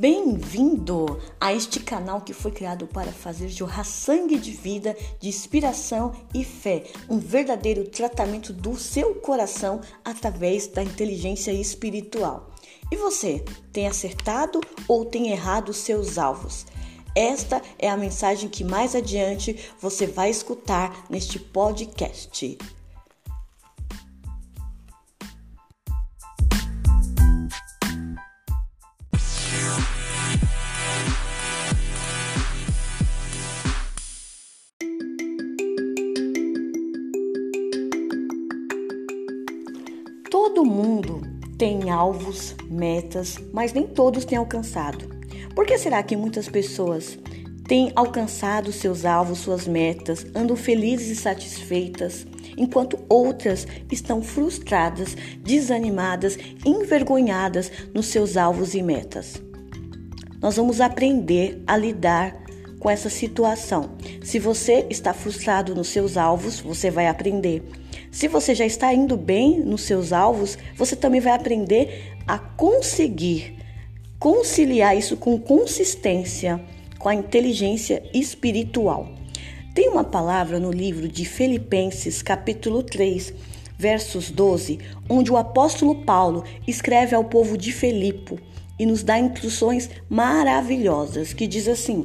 Bem-vindo a este canal que foi criado para fazer jorrar sangue de vida, de inspiração e fé, um verdadeiro tratamento do seu coração através da inteligência espiritual. E você, tem acertado ou tem errado os seus alvos? Esta é a mensagem que mais adiante você vai escutar neste podcast. Tem alvos, metas, mas nem todos têm alcançado. Por que será que muitas pessoas têm alcançado seus alvos, suas metas, andam felizes e satisfeitas, enquanto outras estão frustradas, desanimadas, envergonhadas nos seus alvos e metas? Nós vamos aprender a lidar com essa situação. Se você está frustrado nos seus alvos, você vai aprender se você já está indo bem nos seus alvos, você também vai aprender a conseguir conciliar isso com consistência, com a inteligência espiritual. Tem uma palavra no livro de Filipenses, capítulo 3, versos 12, onde o apóstolo Paulo escreve ao povo de Filipe e nos dá instruções maravilhosas, que diz assim: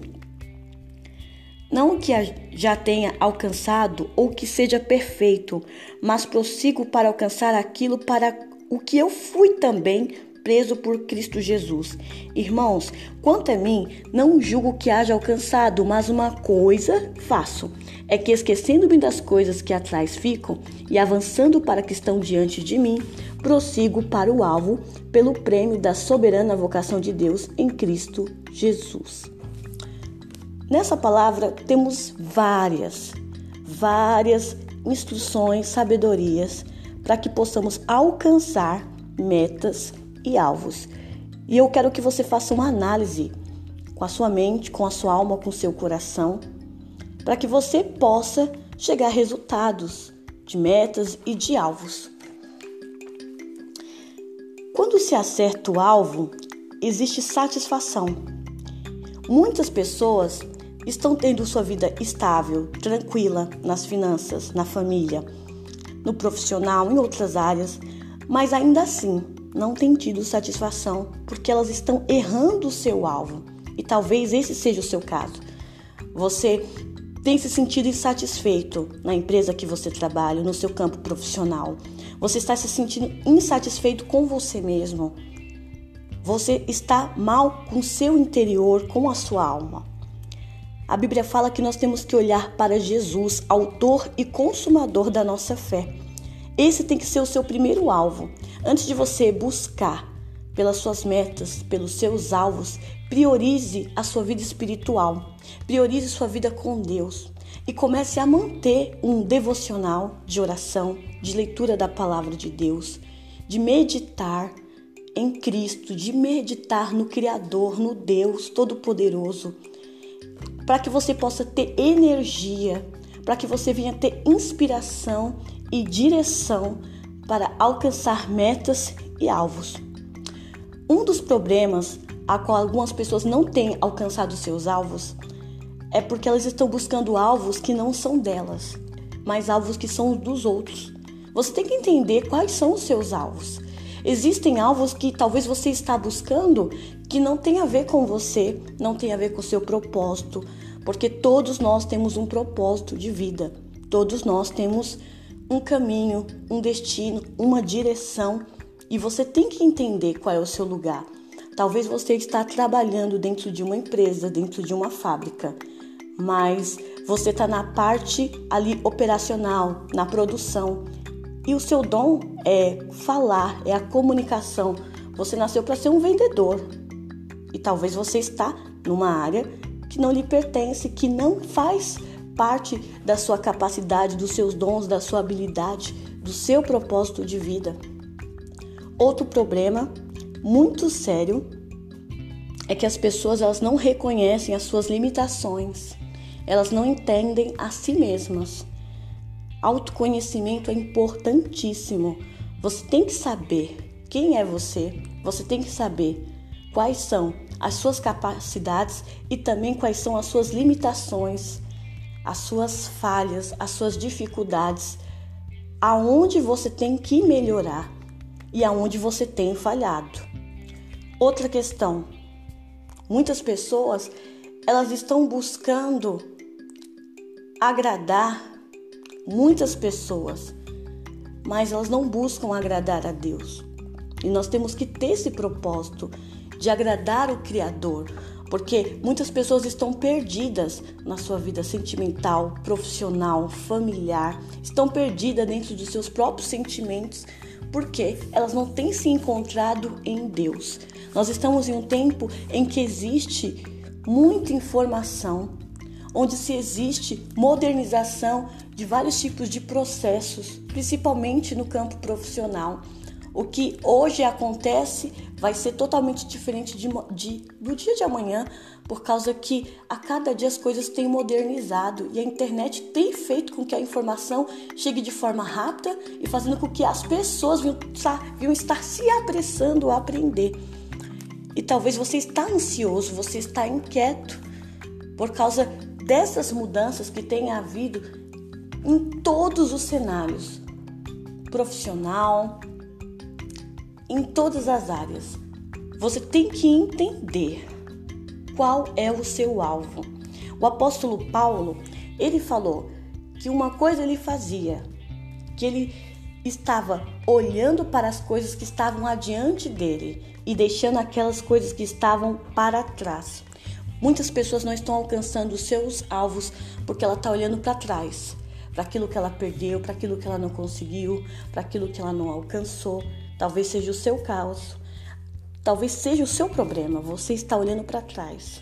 não que já tenha alcançado ou que seja perfeito, mas prossigo para alcançar aquilo para o que eu fui também preso por Cristo Jesus. Irmãos, quanto a mim, não julgo que haja alcançado, mas uma coisa faço: é que esquecendo-me das coisas que atrás ficam e avançando para que estão diante de mim, prossigo para o alvo pelo prêmio da soberana vocação de Deus em Cristo Jesus. Nessa palavra temos várias, várias instruções, sabedorias para que possamos alcançar metas e alvos. E eu quero que você faça uma análise com a sua mente, com a sua alma, com o seu coração, para que você possa chegar a resultados de metas e de alvos. Quando se acerta o alvo, existe satisfação. Muitas pessoas estão tendo sua vida estável, tranquila nas finanças, na família, no profissional, em outras áreas, mas ainda assim não têm tido satisfação porque elas estão errando o seu alvo. E talvez esse seja o seu caso. Você tem se sentido insatisfeito na empresa que você trabalha, no seu campo profissional. Você está se sentindo insatisfeito com você mesmo. Você está mal com seu interior, com a sua alma. A Bíblia fala que nós temos que olhar para Jesus, autor e consumador da nossa fé. Esse tem que ser o seu primeiro alvo. Antes de você buscar pelas suas metas, pelos seus alvos, priorize a sua vida espiritual, priorize sua vida com Deus e comece a manter um devocional de oração, de leitura da palavra de Deus, de meditar em Cristo, de meditar no Criador, no Deus Todo-Poderoso para que você possa ter energia, para que você venha ter inspiração e direção para alcançar metas e alvos. Um dos problemas a qual algumas pessoas não têm alcançado seus alvos é porque elas estão buscando alvos que não são delas, mas alvos que são dos outros. Você tem que entender quais são os seus alvos. Existem alvos que talvez você está buscando que não tem a ver com você, não tem a ver com o seu propósito, porque todos nós temos um propósito de vida. Todos nós temos um caminho, um destino, uma direção e você tem que entender qual é o seu lugar. Talvez você está trabalhando dentro de uma empresa, dentro de uma fábrica, mas você está na parte ali operacional, na produção e o seu dom é falar, é a comunicação. Você nasceu para ser um vendedor. E talvez você está numa área que não lhe pertence, que não faz parte da sua capacidade, dos seus dons, da sua habilidade, do seu propósito de vida. Outro problema muito sério é que as pessoas elas não reconhecem as suas limitações. Elas não entendem a si mesmas. Autoconhecimento é importantíssimo. Você tem que saber quem é você, você tem que saber quais são as suas capacidades e também quais são as suas limitações, as suas falhas, as suas dificuldades, aonde você tem que melhorar e aonde você tem falhado. Outra questão, muitas pessoas elas estão buscando agradar muitas pessoas, mas elas não buscam agradar a Deus. E nós temos que ter esse propósito de agradar o Criador, porque muitas pessoas estão perdidas na sua vida sentimental, profissional, familiar, estão perdidas dentro dos seus próprios sentimentos, porque elas não têm se encontrado em Deus. Nós estamos em um tempo em que existe muita informação, onde se existe modernização de vários tipos de processos, principalmente no campo profissional. O que hoje acontece vai ser totalmente diferente de, de, do dia de amanhã, por causa que a cada dia as coisas têm modernizado e a internet tem feito com que a informação chegue de forma rápida e fazendo com que as pessoas venham estar se apressando a aprender. E talvez você está ansioso, você está inquieto por causa dessas mudanças que têm havido em todos os cenários, profissional, em todas as áreas. Você tem que entender qual é o seu alvo. O apóstolo Paulo, ele falou que uma coisa ele fazia, que ele estava olhando para as coisas que estavam adiante dele e deixando aquelas coisas que estavam para trás. Muitas pessoas não estão alcançando os seus alvos porque ela está olhando para trás, para aquilo que ela perdeu, para aquilo que ela não conseguiu, para aquilo que ela não alcançou. Talvez seja o seu caos, talvez seja o seu problema. Você está olhando para trás.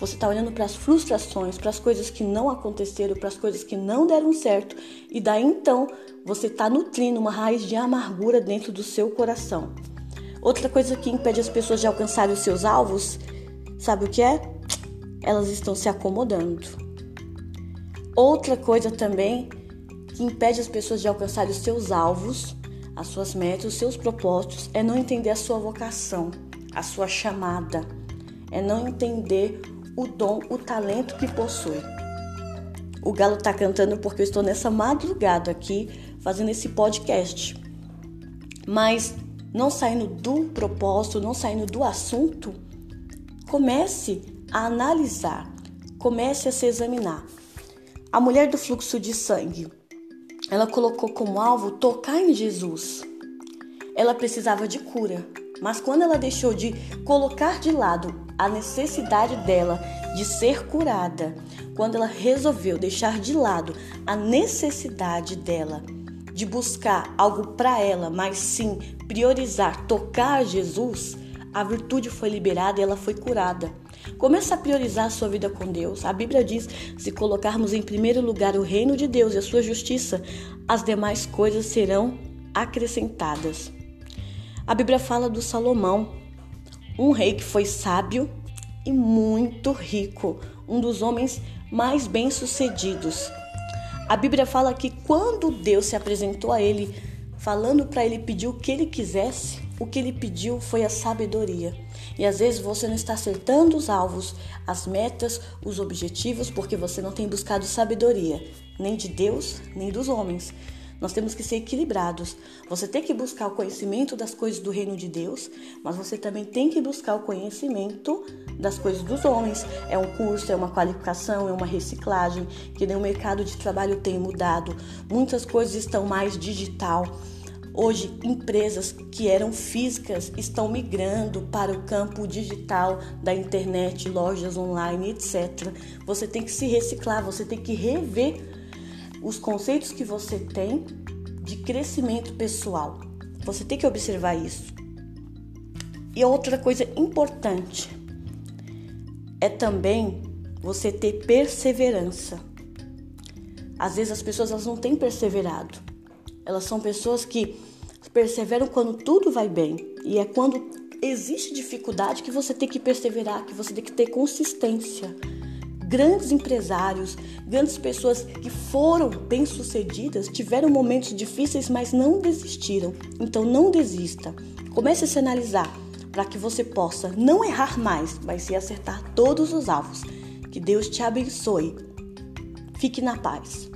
Você está olhando para as frustrações, para as coisas que não aconteceram, para as coisas que não deram certo, e daí então você está nutrindo uma raiz de amargura dentro do seu coração. Outra coisa que impede as pessoas de alcançarem os seus alvos, sabe o que é? Elas estão se acomodando. Outra coisa também que impede as pessoas de alcançarem os seus alvos, as suas metas, os seus propósitos, é não entender a sua vocação, a sua chamada, é não entender o dom, o talento que possui. O galo tá cantando porque eu estou nessa madrugada aqui fazendo esse podcast. Mas não saindo do propósito, não saindo do assunto, comece a analisar, comece a se examinar. A mulher do fluxo de sangue, ela colocou como alvo tocar em Jesus. Ela precisava de cura, mas quando ela deixou de colocar de lado a necessidade dela de ser curada, quando ela resolveu deixar de lado a necessidade dela de buscar algo para ela, mas sim priorizar tocar Jesus, a virtude foi liberada e ela foi curada. Começa a priorizar a sua vida com Deus. A Bíblia diz: se colocarmos em primeiro lugar o reino de Deus e a sua justiça, as demais coisas serão acrescentadas. A Bíblia fala do Salomão, um rei que foi sábio e muito rico, um dos homens mais bem-sucedidos. A Bíblia fala que quando Deus se apresentou a ele, falando para ele pedir o que ele quisesse, o que ele pediu foi a sabedoria. E às vezes você não está acertando os alvos, as metas, os objetivos, porque você não tem buscado sabedoria, nem de Deus, nem dos homens. Nós temos que ser equilibrados. Você tem que buscar o conhecimento das coisas do reino de Deus, mas você também tem que buscar o conhecimento das coisas dos homens. É um curso, é uma qualificação, é uma reciclagem, que nem o mercado de trabalho tem mudado. Muitas coisas estão mais digital. Hoje, empresas que eram físicas estão migrando para o campo digital da internet, lojas online, etc. Você tem que se reciclar, você tem que rever os conceitos que você tem de crescimento pessoal. Você tem que observar isso. E outra coisa importante é também você ter perseverança. Às vezes as pessoas elas não têm perseverado. Elas são pessoas que perseveram quando tudo vai bem. E é quando existe dificuldade que você tem que perseverar, que você tem que ter consistência. Grandes empresários, grandes pessoas que foram bem-sucedidas tiveram momentos difíceis, mas não desistiram. Então não desista. Comece a se analisar. para que você possa não errar mais, mas se acertar todos os alvos. Que Deus te abençoe. Fique na paz.